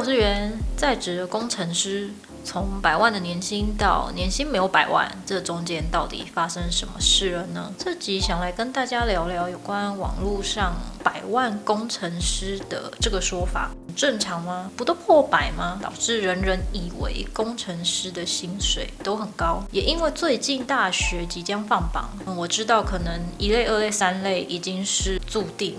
我是袁，在职的工程师，从百万的年薪到年薪没有百万，这中间到底发生什么事了呢？这集想来跟大家聊聊有关网络上百万工程师的这个说法，正常吗？不都破百吗？导致人人以为工程师的薪水都很高，也因为最近大学即将放榜，我知道可能一类、二类、三类已经是注定。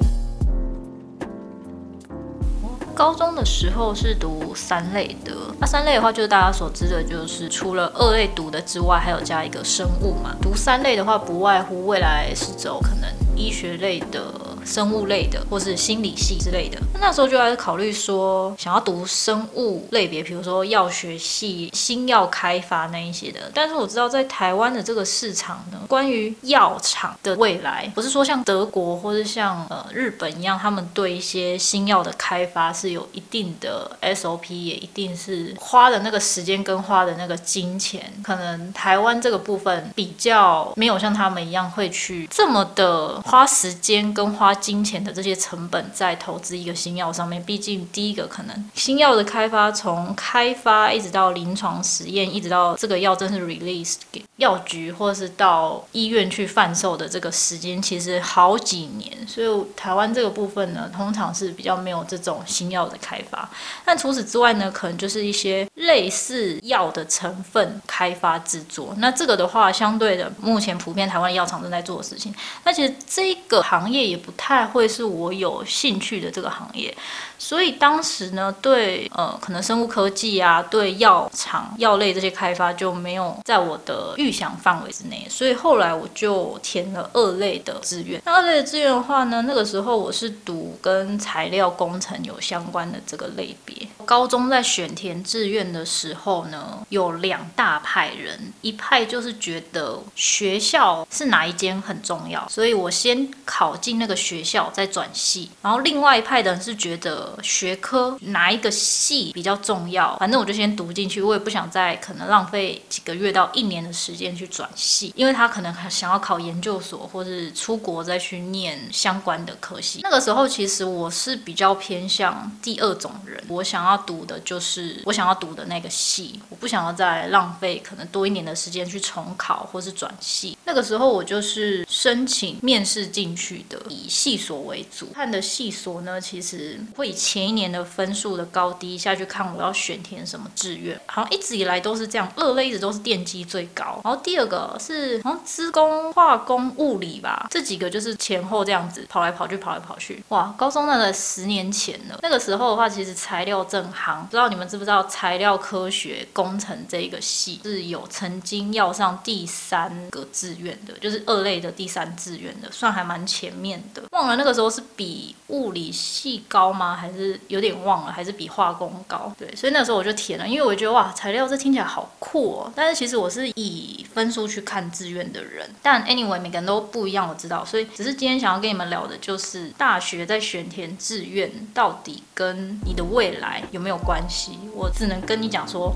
高中的时候是读三类的，那三类的话就是大家所知的，就是除了二类读的之外，还有加一个生物嘛。读三类的话，不外乎未来是走可能医学类的。生物类的，或是心理系之类的，那时候就开始考虑说，想要读生物类别，比如说药学系、新药开发那一些的。但是我知道，在台湾的这个市场呢，关于药厂的未来，不是说像德国或是像呃日本一样，他们对一些新药的开发是有一定的 SOP，也一定是花的那个时间跟花的那个金钱，可能台湾这个部分比较没有像他们一样会去这么的花时间跟花。金钱的这些成本在投资一个新药上面，毕竟第一个可能新药的开发，从开发一直到临床实验，一直到这个药真是 release 给药局或是到医院去贩售的这个时间，其实好几年。所以台湾这个部分呢，通常是比较没有这种新药的开发。但除此之外呢，可能就是一些类似药的成分开发制作。那这个的话，相对的，目前普遍台湾药厂正在做的事情。那其实这个行业也不。太会是我有兴趣的这个行业，所以当时呢，对呃，可能生物科技啊，对药厂、药类这些开发就没有在我的预想范围之内，所以后来我就填了二类的志愿。那二类的志愿的话呢，那个时候我是读跟材料工程有相关的这个类别。高中在选填志愿的时候呢，有两大派人，一派就是觉得学校是哪一间很重要，所以我先考进那个学校再转系。然后另外一派的人是觉得学科哪一个系比较重要，反正我就先读进去，我也不想再可能浪费几个月到一年的时间去转系，因为他可能想要考研究所或是出国再去念相关的科系。那个时候其实我是比较偏向第二种人，我想要。要读的就是我想要读的那个系，我不想要再浪费可能多一年的时间去重考或是转系。那个时候我就是申请面试进去的，以系所为主。看的系所呢，其实会以前一年的分数的高低下去看我要选填什么志愿。好像一直以来都是这样，二类一直都是电机最高，然后第二个是好像资工、化工、物理吧，这几个就是前后这样子跑来跑去，跑来跑去。哇，高中那个十年前了，那个时候的话，其实材料正。行，不知道你们知不知道材料科学工程这一个系是有曾经要上第三个志愿的，就是二类的第三志愿的，算还蛮前面的。忘了那个时候是比物理系高吗？还是有点忘了？还是比化工高？对，所以那时候我就填了，因为我觉得哇，材料这听起来好酷哦。但是其实我是以分数去看志愿的人，但 anyway 每个人都不一样，我知道。所以只是今天想要跟你们聊的就是大学在选填志愿到底跟你的未来。有没有关系？我只能跟你讲说。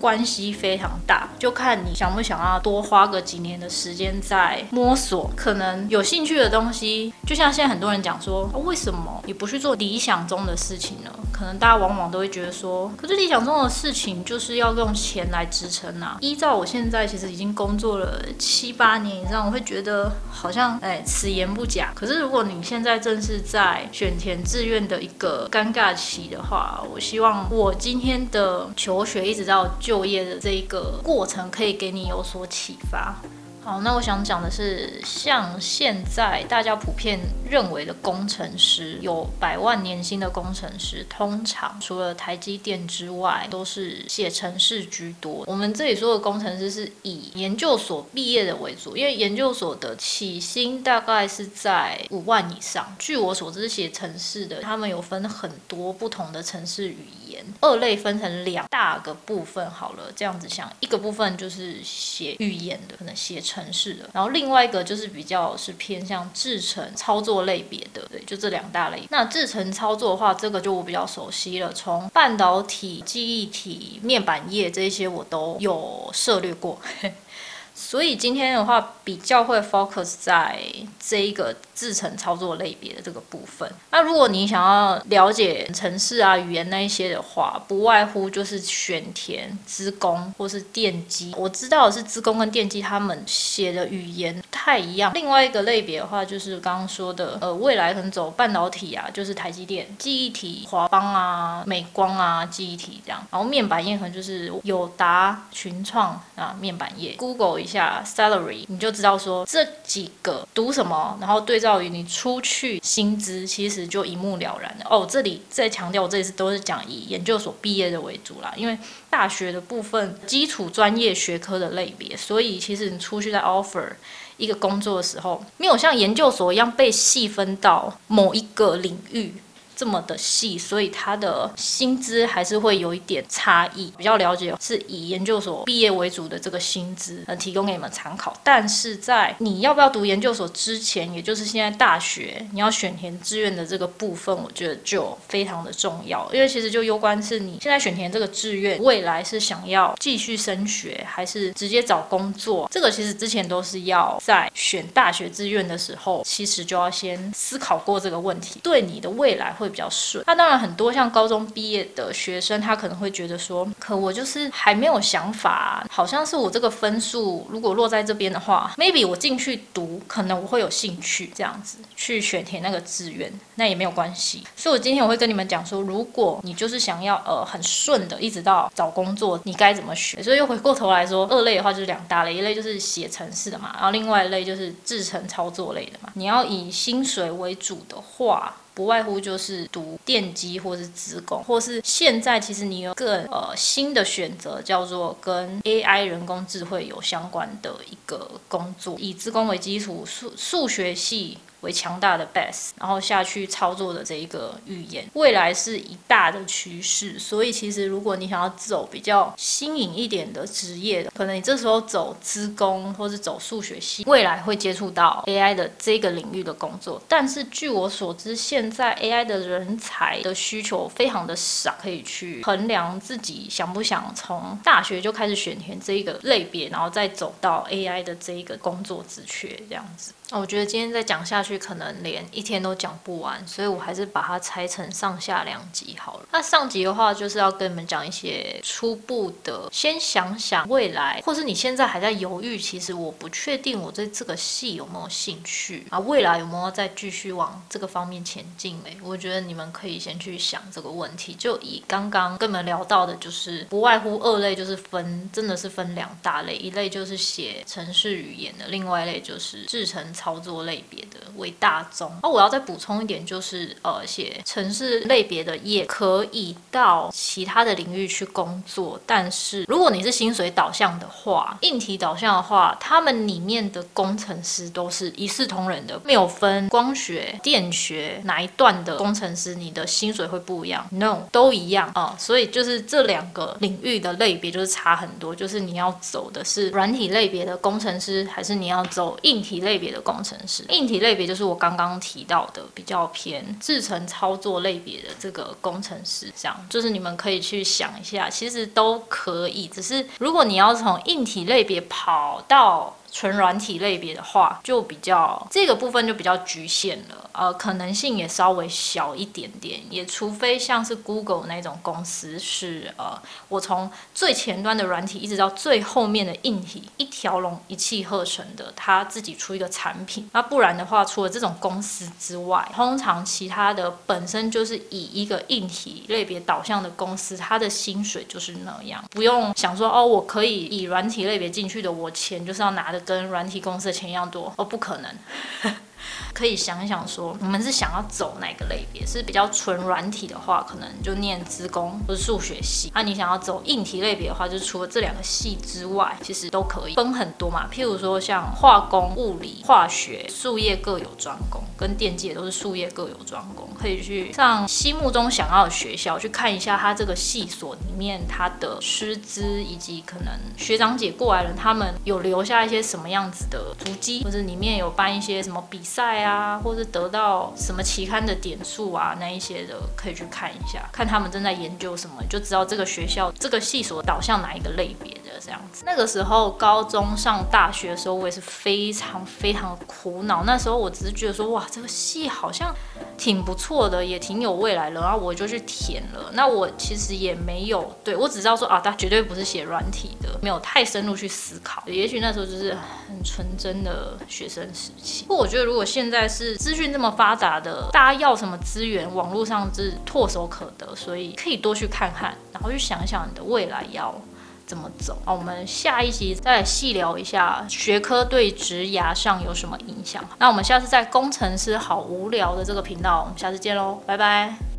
关系非常大，就看你想不想要多花个几年的时间在摸索。可能有兴趣的东西，就像现在很多人讲说，为什么你不去做理想中的事情呢？可能大家往往都会觉得说，可是理想中的事情就是要用钱来支撑啊。依照我现在其实已经工作了七八年以上，我会觉得好像哎，此言不假。可是如果你现在正是在选填志愿的一个尴尬期的话，我希望我今天的求学一直到。就业的这一个过程可以给你有所启发。好，那我想讲的是，像现在大家普遍认为的工程师，有百万年薪的工程师，通常除了台积电之外，都是写程式居多。我们这里说的工程师是以研究所毕业的为主，因为研究所的起薪大概是在五万以上。据我所知，写程式的他们有分很多不同的程式语言，二类分成两大个部分。好了，这样子想，一个部分就是写语言的，可能写。城市的，然后另外一个就是比较是偏向制程操作类别的，对，就这两大类。那制程操作的话，这个就我比较熟悉了，从半导体、记忆体、面板业这些我都有涉略过。所以今天的话比较会 focus 在这一个制程操作类别的这个部分。那如果你想要了解城市啊、语言那一些的话，不外乎就是选填、资工或是电机。我知道的是资工跟电机他们写的语言不太一样。另外一个类别的话，就是刚刚说的，呃，未来可能走半导体啊，就是台积电、记忆体、华邦啊、美光啊、记忆体这样。然后面板业可能就是友达、群创啊，面板业。Google 一下 salary，你就知道说这几个读什么，然后对照于你出去薪资，其实就一目了然的。哦，这里再强调，我这次都是讲以研究所毕业的为主啦，因为大学的部分基础专业学科的类别，所以其实你出去在 offer 一个工作的时候，没有像研究所一样被细分到某一个领域。这么的细，所以他的薪资还是会有一点差异。比较了解是以研究所毕业为主的这个薪资，呃，提供给你们参考。但是在你要不要读研究所之前，也就是现在大学你要选填志愿的这个部分，我觉得就非常的重要，因为其实就攸关是你现在选填这个志愿，未来是想要继续升学，还是直接找工作。这个其实之前都是要在选大学志愿的时候，其实就要先思考过这个问题，对你的未来。会比较顺。那当然，很多像高中毕业的学生，他可能会觉得说，可我就是还没有想法，好像是我这个分数如果落在这边的话，maybe 我进去读，可能我会有兴趣这样子去选填那个志愿，那也没有关系。所以我今天我会跟你们讲说，如果你就是想要呃很顺的，一直到找工作，你该怎么选。所以又回过头来说，二类的话就是两大类，一类就是写程式的嘛，然后另外一类就是制程操作类的嘛。你要以薪水为主的话。不外乎就是读电机或是资工，或是现在其实你有个呃新的选择，叫做跟 AI 人工智慧有相关的一个工作，以资工为基础，数数学系。为强大的 base，然后下去操作的这一个语言，未来是一大的趋势。所以其实如果你想要走比较新颖一点的职业的，可能你这时候走资工或是走数学系，未来会接触到 AI 的这个领域的工作。但是据我所知，现在 AI 的人才的需求非常的少，可以去衡量自己想不想从大学就开始选填这一个类别，然后再走到 AI 的这一个工作职缺这样子。我觉得今天再讲下去，可能连一天都讲不完，所以我还是把它拆成上下两集好了。那上集的话，就是要跟你们讲一些初步的，先想想未来，或是你现在还在犹豫，其实我不确定我对这个戏有没有兴趣啊，未来有没有再继续往这个方面前进？诶，我觉得你们可以先去想这个问题。就以刚刚跟你们聊到的，就是不外乎二类，就是分，真的是分两大类，一类就是写程式语言的，另外一类就是制成。操作类别的为大宗，那我要再补充一点，就是呃，写城市类别的也可以到其他的领域去工作，但是如果你是薪水导向的话，硬体导向的话，他们里面的工程师都是一视同仁的，没有分光学、电学哪一段的工程师，你的薪水会不一样？No，都一样啊，所以就是这两个领域的类别就是差很多，就是你要走的是软体类别的工程师，还是你要走硬体类别的工？程师硬体类别就就是我刚刚提到的比较偏制程操作类别的这个工程师，这样就是你们可以去想一下，其实都可以，只是如果你要从硬体类别跑到。纯软体类别的话，就比较这个部分就比较局限了，呃，可能性也稍微小一点点，也除非像是 Google 那种公司是呃，我从最前端的软体一直到最后面的硬体一条龙一气呵成的，他自己出一个产品，那不然的话，除了这种公司之外，通常其他的本身就是以一个硬体类别导向的公司，它的薪水就是那样，不用想说哦，我可以以软体类别进去的，我钱就是要拿的。跟软体公司的钱一样多哦，不可能。可以想一想，说我们是想要走哪个类别？是比较纯软体的话，可能就念资工或者数学系。那你想要走硬体类别的话，就除了这两个系之外，其实都可以分很多嘛。譬如说像化工、物理、化学、术业各有专攻，跟电机也都是术业各有专攻，可以去上心目中想要的学校去看一下，它这个系所里面它的师资以及可能学长姐过来人，他们有留下一些什么样子的足迹，或者里面有办一些什么比赛。啊，或是得到什么期刊的点数啊，那一些的可以去看一下，看他们正在研究什么，就知道这个学校这个系所导向哪一个类别。这样子。那个时候高中上大学的时候，我也是非常非常苦恼。那时候我只是觉得说，哇，这个系好像挺不错的，也挺有未来的，然后我就去填了。那我其实也没有，对我只知道说啊，它绝对不是写软体的，没有太深入去思考。也许那时候就是很纯真的学生时期。不过我觉得，如果现在是资讯这么发达的，大家要什么资源，网络上是唾手可得，所以可以多去看看，然后去想想你的未来要。怎么走？好，我们下一集再细聊一下学科对职涯上有什么影响。那我们下次在工程师好无聊的这个频道，我们下次见喽，拜拜。